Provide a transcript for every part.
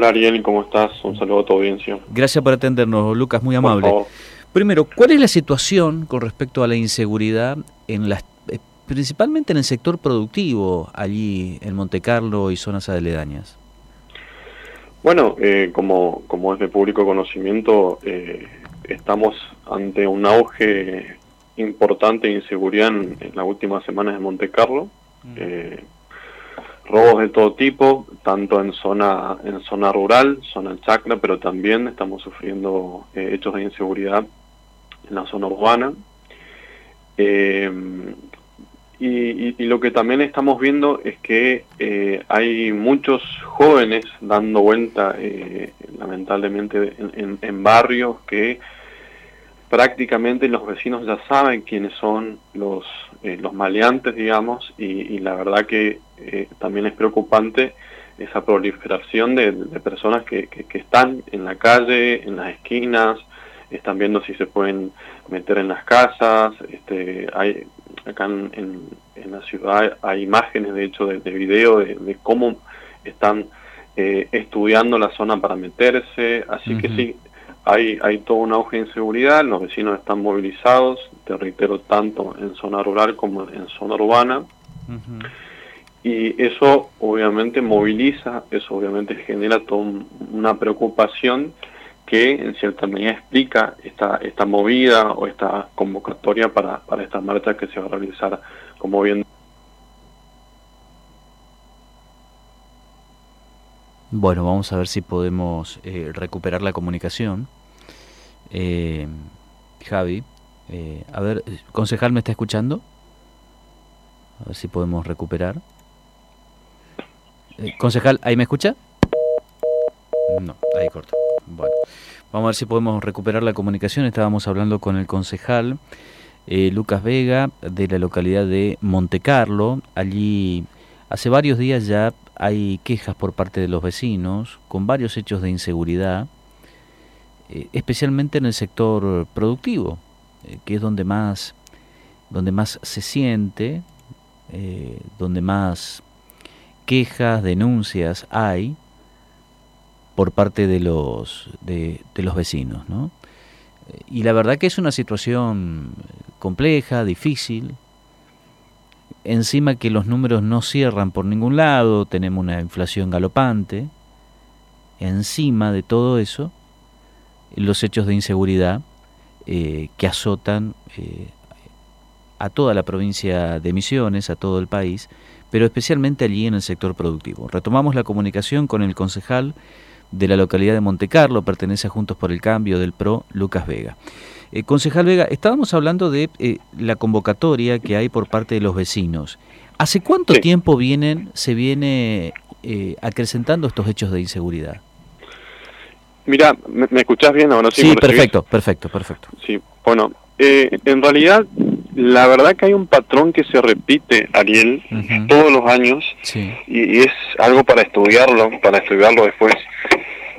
Hola Ariel, ¿cómo estás? Un saludo a tu audiencia. Gracias por atendernos, Lucas, muy amable. Primero, ¿cuál es la situación con respecto a la inseguridad en las eh, principalmente en el sector productivo allí en Monte Carlo y zonas aledañas? Bueno, eh, como, como es de público conocimiento, eh, estamos ante un auge importante de inseguridad en, las últimas semanas de Monte Carlo. Mm robos de todo tipo, tanto en zona en zona rural, zona chacra, pero también estamos sufriendo eh, hechos de inseguridad en la zona urbana. Eh, y, lo que también estamos viendo es que eh, hay muchos jóvenes dando vuelta, lamentablemente, en, barrios que prácticamente los vecinos ya saben quiénes son los, los maleantes, digamos, y la verdad que eh, también es preocupante esa proliferación de, personas que, que, están en la calle, en las esquinas, están viendo si se pueden meter en las casas. Este, hay acá en, en, la ciudad hay imágenes, de hecho, de, video de, cómo están eh, estudiando la zona para meterse. Así que sí, hay, hay todo un auge de inseguridad, los vecinos están movilizados, te reitero, tanto en zona rural como en zona urbana y eso obviamente moviliza, eso obviamente genera toda una preocupación que en cierta medida explica esta, esta movida o esta convocatoria para, para esta marcha que se va a realizar como bien. Bueno, vamos a ver si podemos eh, recuperar la comunicación. Eh, Javi, eh, a ver, concejal, ¿me está escuchando? A ver si podemos recuperar. Eh, concejal, ¿ahí me escucha? No, ahí corto. Bueno, vamos a ver si podemos recuperar la comunicación. Estábamos hablando con el concejal eh, Lucas Vega de la localidad de Montecarlo. Allí hace varios días ya hay quejas por parte de los vecinos con varios hechos de inseguridad, eh, especialmente en el sector productivo, que es donde más, donde más se siente, donde más quejas, denuncias hay por parte de los, de, los vecinos. ¿no? Y la verdad que es una situación compleja, difícil. Encima que los números no cierran por ningún lado, tenemos una inflación galopante. Encima de todo eso, los hechos de inseguridad eh, que azotan eh, a toda la provincia de Misiones, a todo el país, pero especialmente allí en el sector productivo. Retomamos la comunicación con el concejal de la localidad de Montecarlo, pertenece a Juntos por el Cambio del PRO, Lucas Vega. Eh, concejal Vega, estábamos hablando de eh, la convocatoria que hay por parte de los vecinos. ¿Hace cuánto tiempo vienen, se viene eh, acrecentando estos hechos de inseguridad? Mira, ¿me, escuchás bien o no? Sí, perfecto, perfecto, perfecto. Sí, bueno, en realidad la verdad que hay un patrón que se repite, Ariel, todos los años, y, es algo para estudiarlo, para estudiarlo después,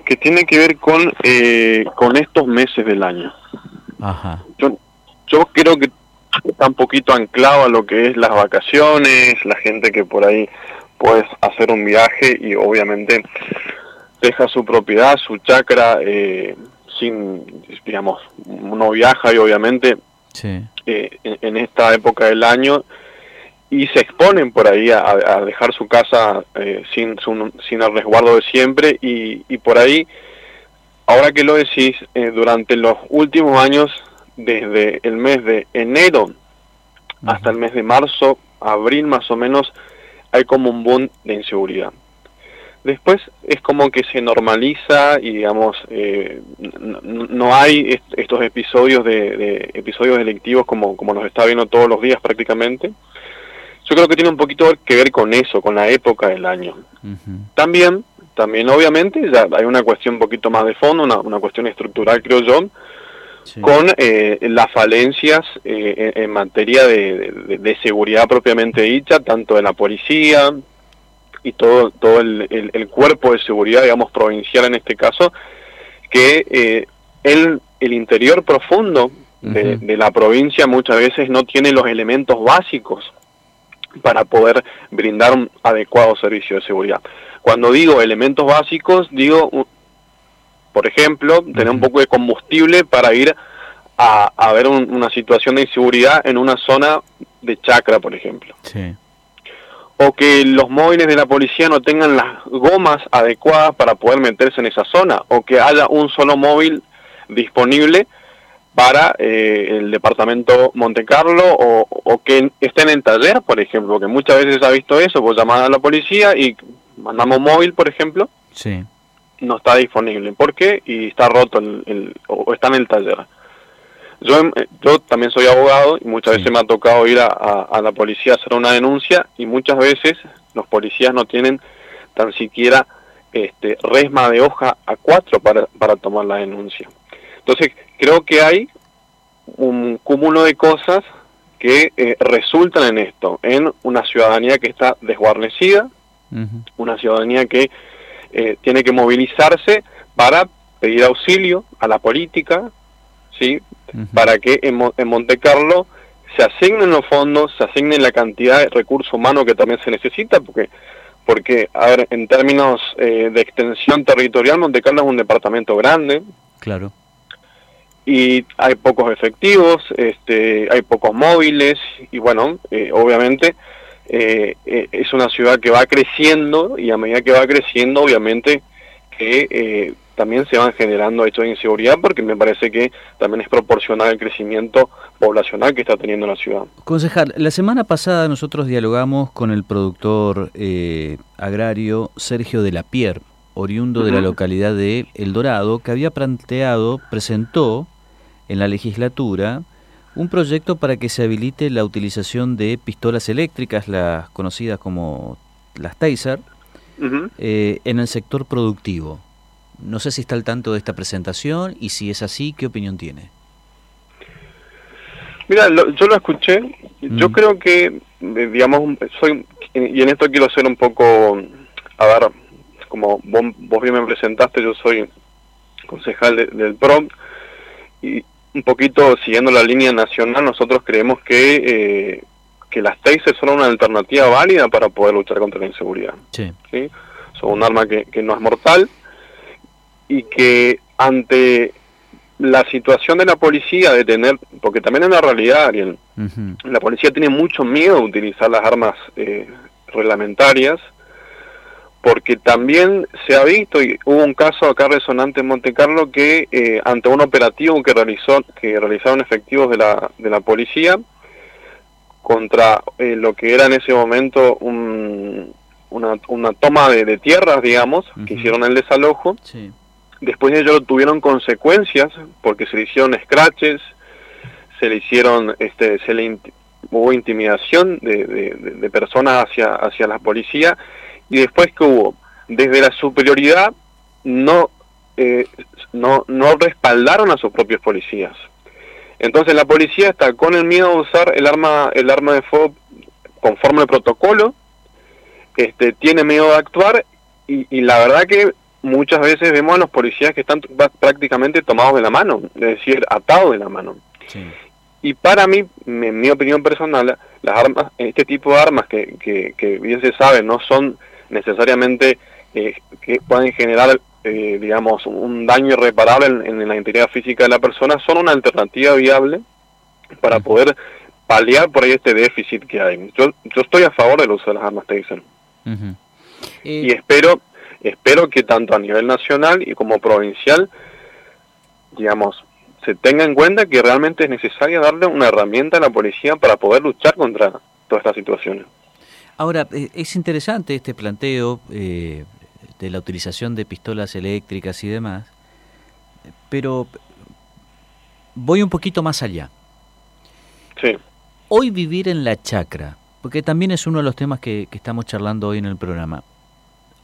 que tiene que ver con, eh, con estos meses del año. Yo, yo creo que está un poquito anclado a lo que es las vacaciones, la gente que por ahí puede hacer un viaje y obviamente deja su propiedad, su chacra, eh, sin, digamos, uno viaja y obviamente eh, en, esta época del año y se exponen por ahí a, dejar su casa eh, sin, sin el resguardo de siempre y, y por ahí, ahora que lo decís, eh, durante los últimos años, desde el mes de enero hasta el mes de marzo, abril más o menos, hay como un boom de inseguridad. Después es como que se normaliza y digamos eh, no, hay estos episodios de, episodios delictivos como, como los está viendo todos los días prácticamente. Yo creo que tiene un poquito que ver con eso, con la época del año. También, también obviamente ya hay una cuestión un poquito más de fondo, una, una cuestión estructural creo yo, con eh, las falencias eh, en, materia de, de seguridad propiamente dicha, tanto de la policía, y todo, todo el, el, cuerpo de seguridad, digamos, provincial en este caso, que eh, el, el interior profundo de, la provincia muchas veces no tiene los elementos básicos para poder brindar un adecuado servicio de seguridad. Cuando digo elementos básicos, digo, por ejemplo, tener un poco de combustible para ir a, a ver una situación de inseguridad en una zona de chacra, por ejemplo. O que los móviles de la policía no tengan las gomas adecuadas para poder meterse en esa zona, o que haya un solo móvil disponible para eh, el departamento Monte Carlo o, o, que estén en taller, por ejemplo, que muchas veces ha visto eso, pues llamar a la policía y mandamos móvil, por ejemplo, sí. no está disponible. ¿Por qué? Y está roto el, o está en el taller. Yo, em, yo también soy abogado y muchas veces me ha tocado ir a, a, la policía a hacer una denuncia y muchas veces los policías no tienen tan siquiera este resma de hoja a cuatro para, para tomar la denuncia. Entonces, creo que hay un cúmulo de cosas que eh, resultan en esto, en una ciudadanía que está desguarnecida, una ciudadanía que eh, tiene que movilizarse para pedir auxilio a la política, ¿sí? para que en, en Monte Carlo se asignen los fondos, se asignen la cantidad de recursos humanos que también se necesita, porque, porque a ver, en términos eh, de extensión territorial, Monte Carlo es un departamento grande. Claro y hay pocos efectivos, este, hay pocos móviles y bueno, eh, obviamente eh, es una ciudad que va creciendo y a medida que va creciendo obviamente que también se van generando hechos de inseguridad porque me parece que también es proporcional al crecimiento poblacional que está teniendo la ciudad. Concejal, la semana pasada nosotros dialogamos con el productor agrario Sergio de la Pierre oriundo de la localidad de El Dorado, que había planteado, presentó en la legislatura un proyecto para que se habilite la utilización de pistolas eléctricas, las conocidas como las Taser, eh, en el sector productivo. No sé si está al tanto de esta presentación y si es así, ¿qué opinión tiene? Mira, yo lo escuché. Yo mm. creo que, eh, digamos, soy, y en esto quiero ser un poco, a ver, como vos, bien me presentaste, yo soy concejal del PROM y un poquito siguiendo la línea nacional, nosotros creemos que, eh, que las TASER son una alternativa válida para poder luchar contra la inseguridad. Sí. Son un arma que, que no es mortal y que ante la situación de la policía de tener, porque también en la realidad, Ariel, la policía tiene mucho miedo de utilizar las armas eh, reglamentarias, porque también se ha visto y hubo un caso acá resonante en Monte Carlo que eh, ante un operativo que realizó que realizaron efectivos de la de la policía contra eh, lo que era en ese momento un, una, una toma de, tierras digamos que hicieron el desalojo después de ello tuvieron consecuencias porque se le hicieron scratches se le hicieron este se le hubo intimidación de, de, personas hacia hacia la policía y después que hubo, desde la superioridad no, eh, no, no respaldaron a sus propios policías. Entonces la policía está con el miedo de usar el arma, el arma de fuego conforme al protocolo, este, tiene miedo de actuar y, la verdad que muchas veces vemos a los policías que están prácticamente tomados de la mano, es decir, atados de la mano. Y para mí, en mi opinión personal, las armas, este tipo de armas que, que, que bien se sabe no son necesariamente eh, que pueden generar, eh, digamos, un daño irreparable en, la integridad física de la persona, son una alternativa viable para poder paliar por ahí este déficit que hay. Yo, yo estoy a favor del uso de las armas Taser. Y espero, espero que tanto a nivel nacional y como provincial, digamos, se tenga en cuenta que realmente es necesario darle una herramienta a la policía para poder luchar contra todas estas situaciones. Ahora, eh, es interesante este planteo eh, de la utilización de pistolas eléctricas y demás, pero voy un poquito más allá. Sí. Hoy vivir en la chacra, porque también es uno de los temas que, estamos charlando hoy en el programa.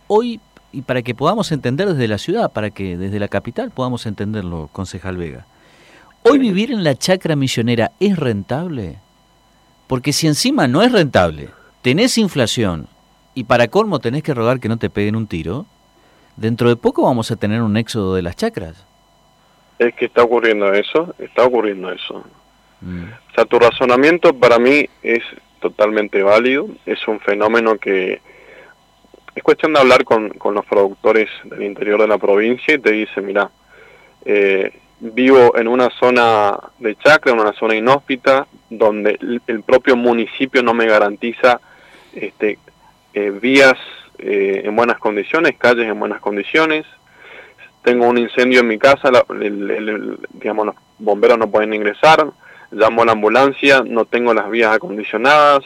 Hoy, y para que podamos entender desde la ciudad, para que desde la capital podamos entenderlo, concejal Vega, ¿hoy vivir en la chacra misionera es rentable? Porque si encima no es rentable, tenés inflación y para colmo tenés que rogar que no te peguen un tiro, dentro de poco vamos a tener un éxodo de las chacras. Es que está ocurriendo eso, está ocurriendo eso. Mm. O sea, tu razonamiento para mí es totalmente válido. Es un fenómeno que es cuestión de hablar con, con los productores del interior de la provincia y te dice, mira, eh, vivo en una zona de chacra, en una zona inhóspita, donde el, propio municipio no me garantiza este, eh, vías eh, en buenas condiciones, calles en buenas condiciones. Tengo un incendio en mi casa, digamos, los bomberos no pueden ingresar, llamo a la ambulancia, no tengo las vías acondicionadas,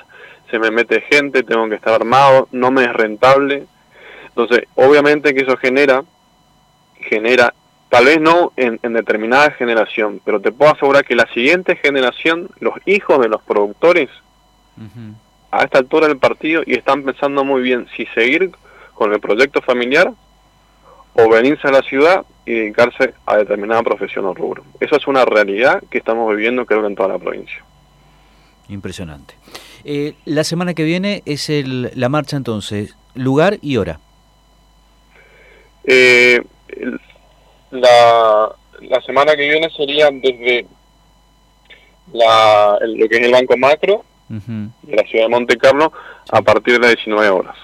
se me mete gente, tengo que estar armado, no me es rentable. Entonces, obviamente que eso genera, genera Tal vez no en, determinada generación, pero te puedo asegurar que la siguiente generación, los hijos de los productores, a esta altura del partido, y están pensando muy bien si seguir con el proyecto familiar o venirse a la ciudad y dedicarse a determinada profesión o rubro. Eso es una realidad que estamos viviendo creo que en toda la provincia. Impresionante. Eh, la semana que viene es el, la marcha entonces, lugar y hora. Eh, la, la semana que viene sería desde la, lo que es el Banco Macro de la ciudad de Monte Carlo a partir de las 19 horas.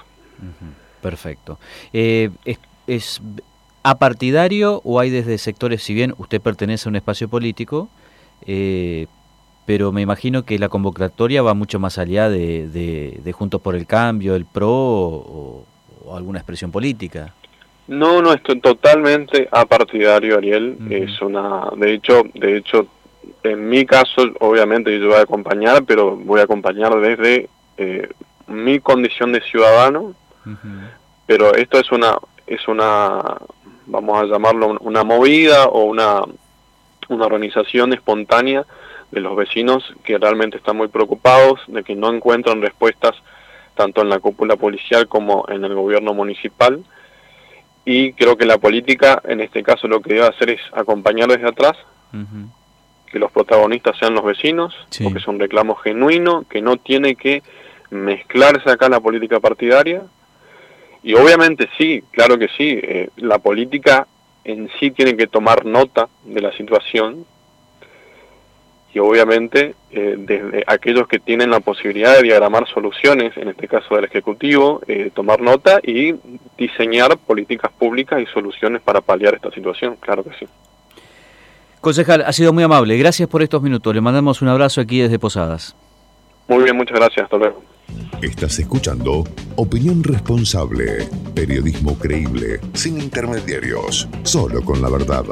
Perfecto. Eh, es, ¿Es apartidario o hay desde sectores, si bien usted pertenece a un espacio político, eh, pero me imagino que la convocatoria va mucho más allá de, de, Juntos por el Cambio, el PRO o alguna expresión política? No, no, estoy totalmente apartidario, Ariel. Es una, de hecho, de hecho, en mi caso, obviamente yo voy a acompañar, pero voy a acompañar desde eh, mi condición de ciudadano. Pero esto es una, es una, vamos a llamarlo una movida o una, una organización espontánea de los vecinos que realmente están muy preocupados de que no encuentran respuestas tanto en la cúpula policial como en el gobierno municipal. Y creo que la política en este caso lo que debe hacer es acompañar desde atrás, que los protagonistas sean los vecinos, porque es un reclamo genuino, que no tiene que mezclarse acá la política partidaria. Y obviamente sí, claro que sí, eh, la política en sí tiene que tomar nota de la situación, y obviamente eh, desde aquellos que tienen la posibilidad de diagramar soluciones, en este caso del Ejecutivo, eh, tomar nota y diseñar políticas públicas y soluciones para paliar esta situación, claro que sí. Concejal, ha sido muy amable, gracias por estos minutos, le mandamos un abrazo aquí desde Posadas. Muy bien, muchas gracias, hasta luego. Estás escuchando Opinión Responsable, periodismo creíble, sin intermediarios, solo con la verdad.